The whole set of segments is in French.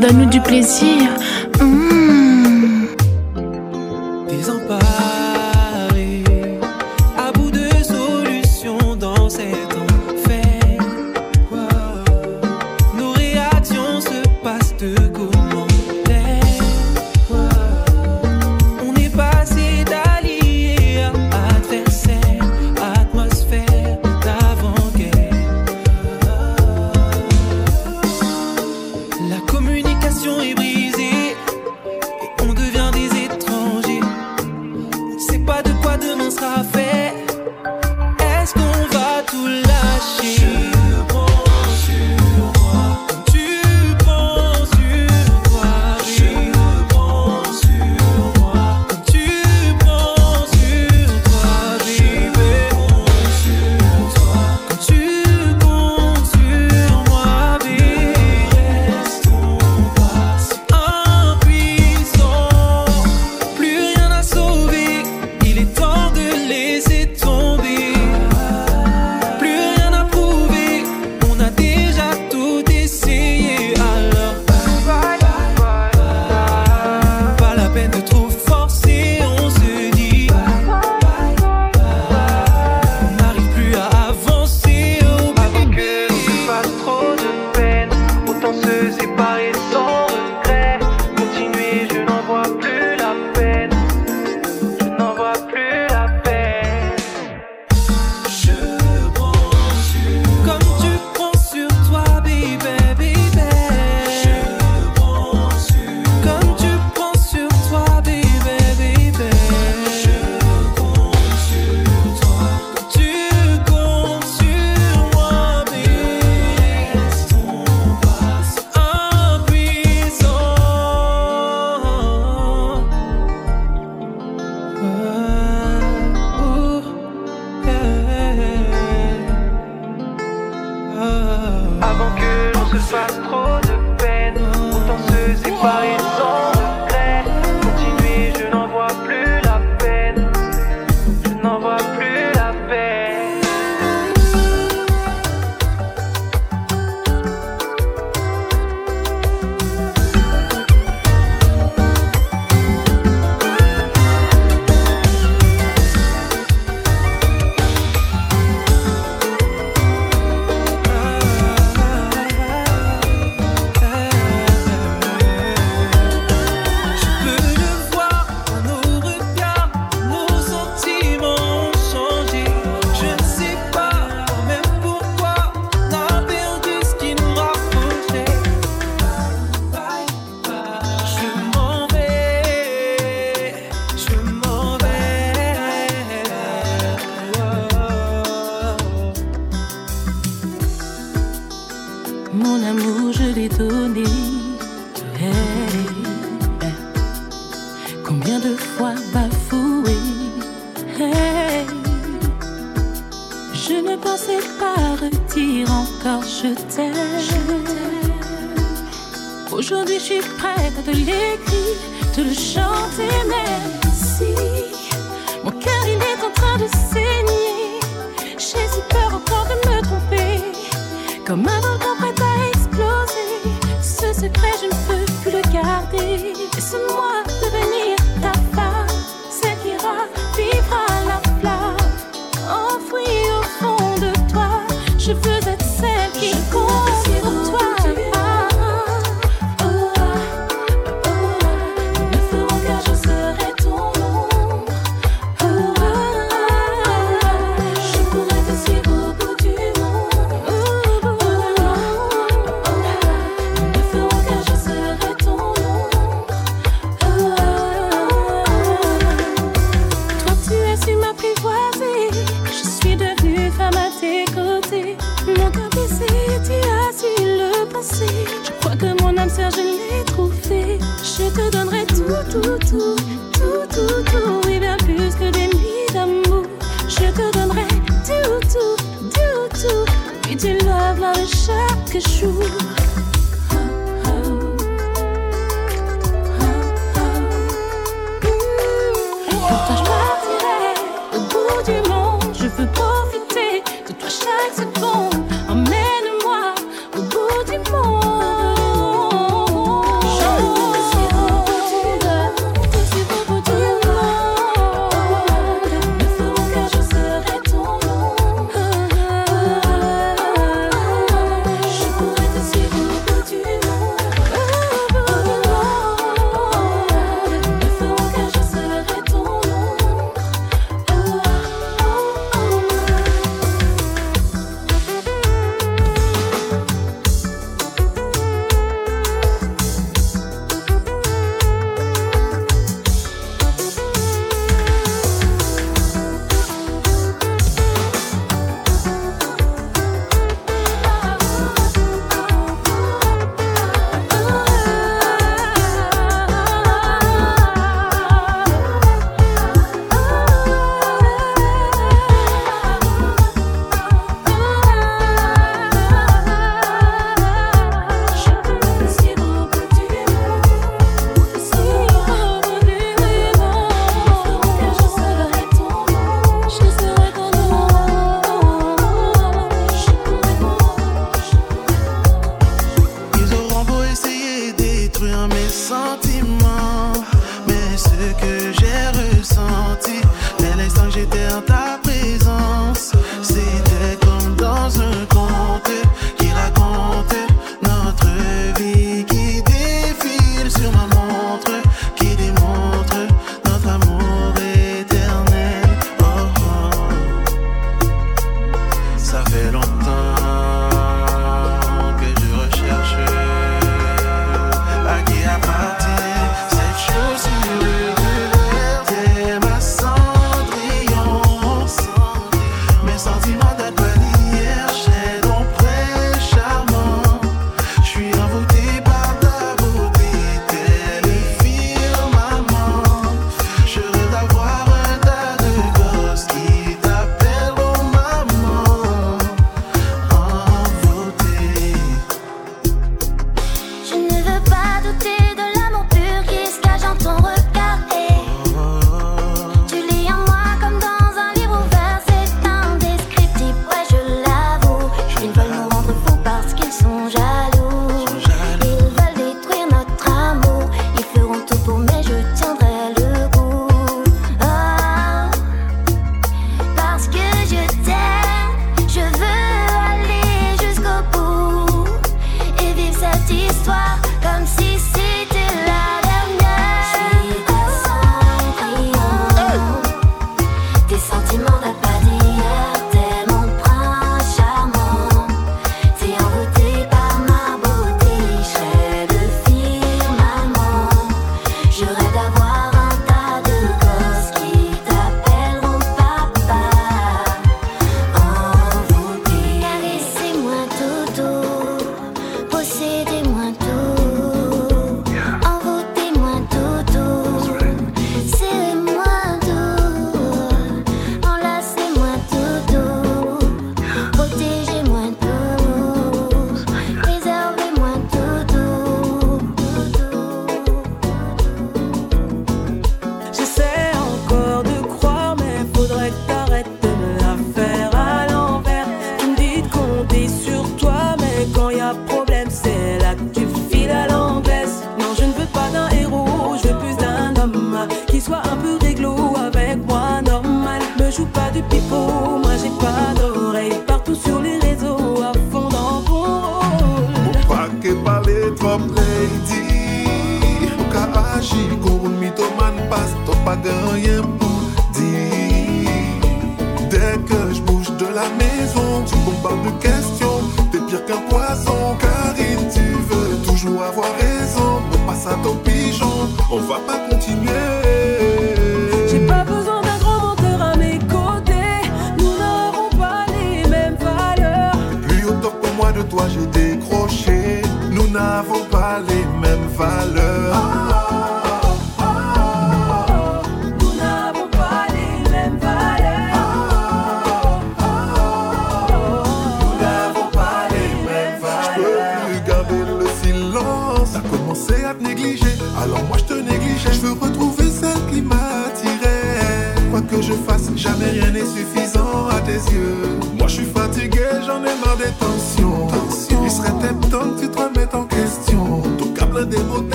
Donne-nous du plaisir.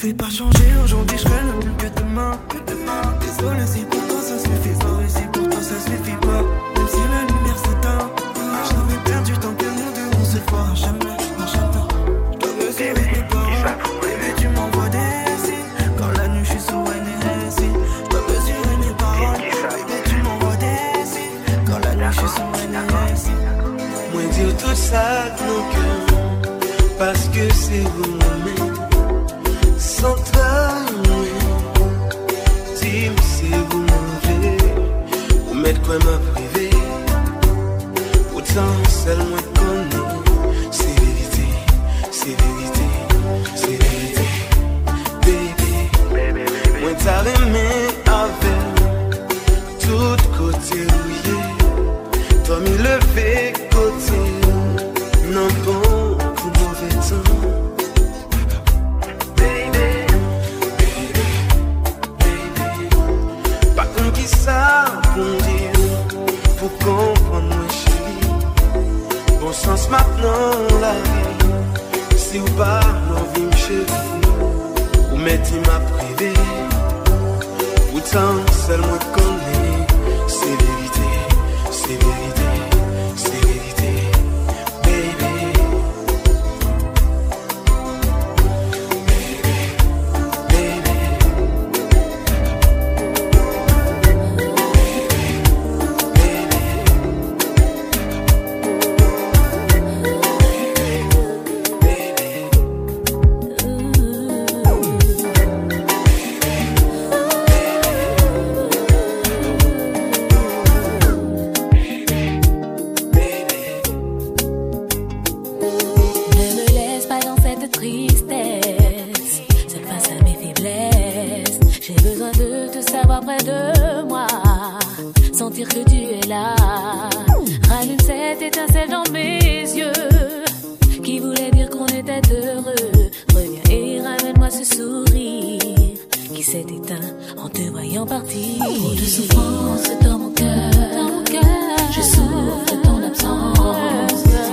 te fais pas changer, aujourd'hui je serai le que demain. Que demain. Désolé si pour toi ça suffit pas, désolé si pour toi ça suffit pas. Même si la lumière s'éteint, j'avais perdu tant que nous deux on se voit jamais, non jamais. Je dois paroles, mais tu m'envoies des signes. Quand la nuit je suis sous NRSI, je dois mesurer mes paroles, mais tu m'envoies des signes. Quand la nuit je suis sous NRSI. Moi dire tout ça de nos cœurs, parce que c'est vous. open up. de te savoir près de moi. Sentir que tu es là. Rallume cette étincelle dans mes yeux. Qui voulait dire qu'on était heureux? Reviens et ramène-moi ce sourire. Qui s'est éteint en te voyant partir. Trop de souffrance dans mon cœur. Mon cœur. Je souffre de ton absence.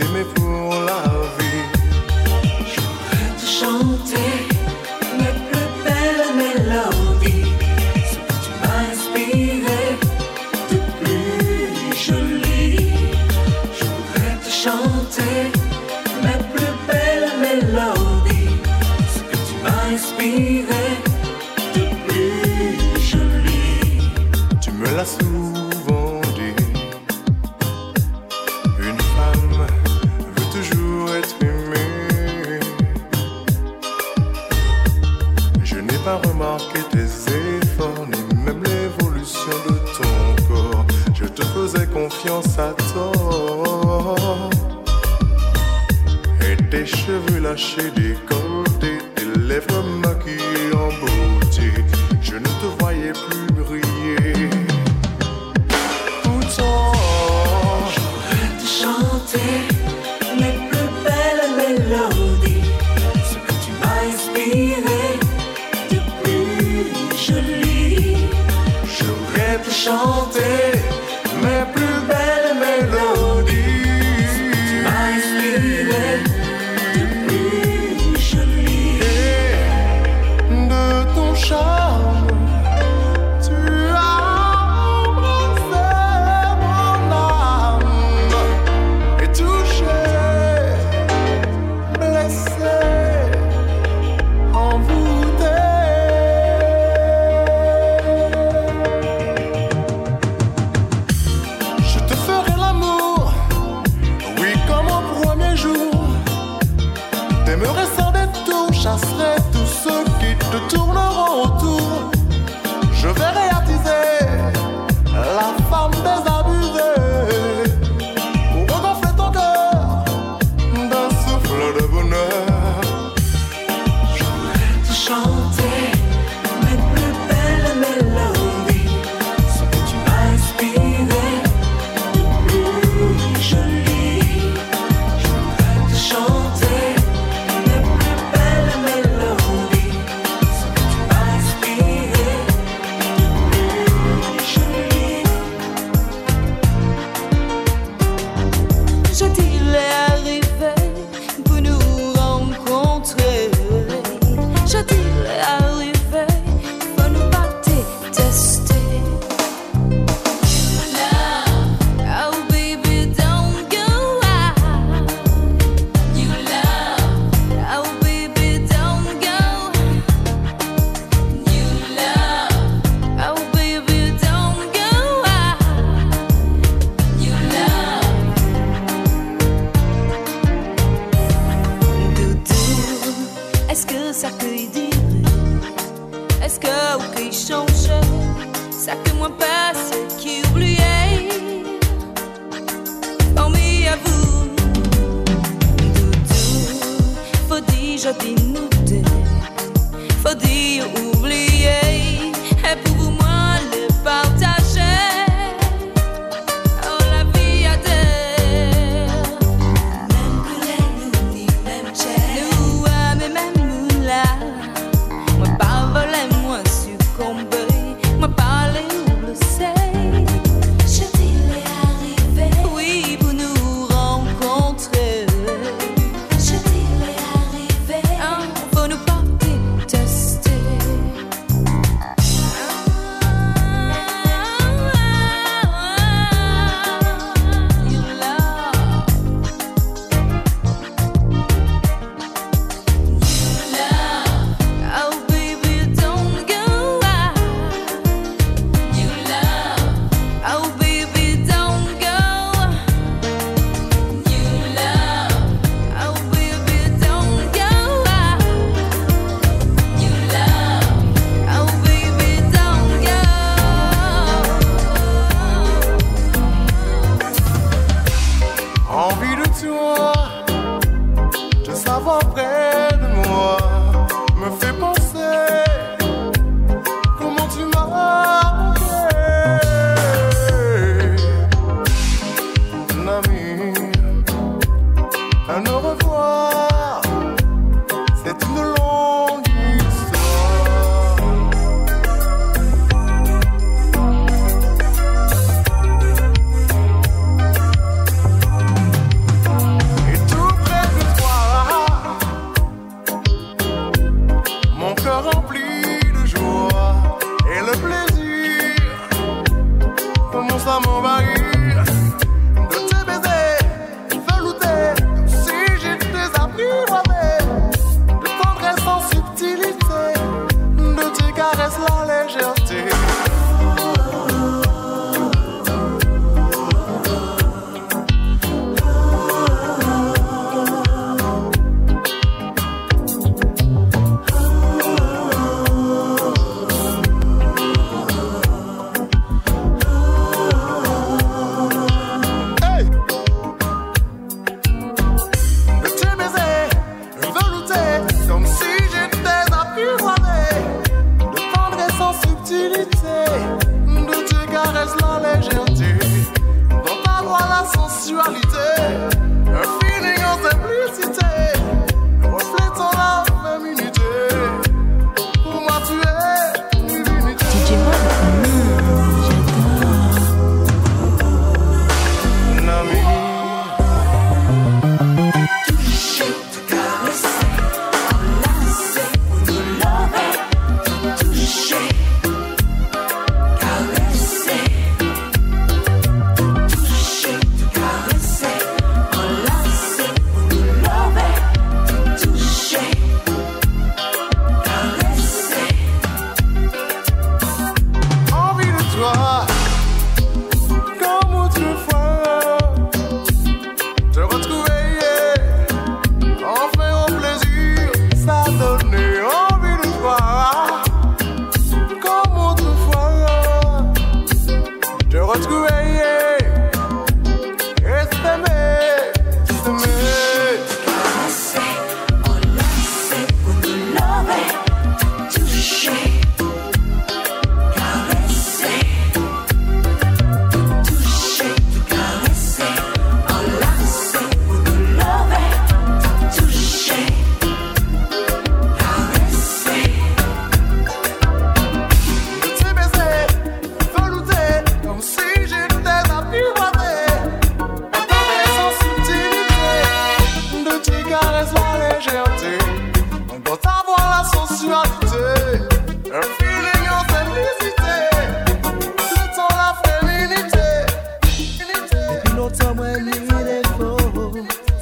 De s'aimer pour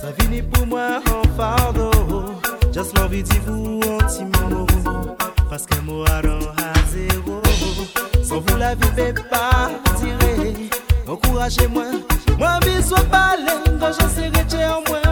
Ça finit pour moi en fardeau. Just l'envie de vous en petit mot. Parce qu'un mot à zéro. Sans vous la vie, mais pas tirer. Encouragez-moi. Moi, bisous, pas l'aide. Quand j'en serai, en moins.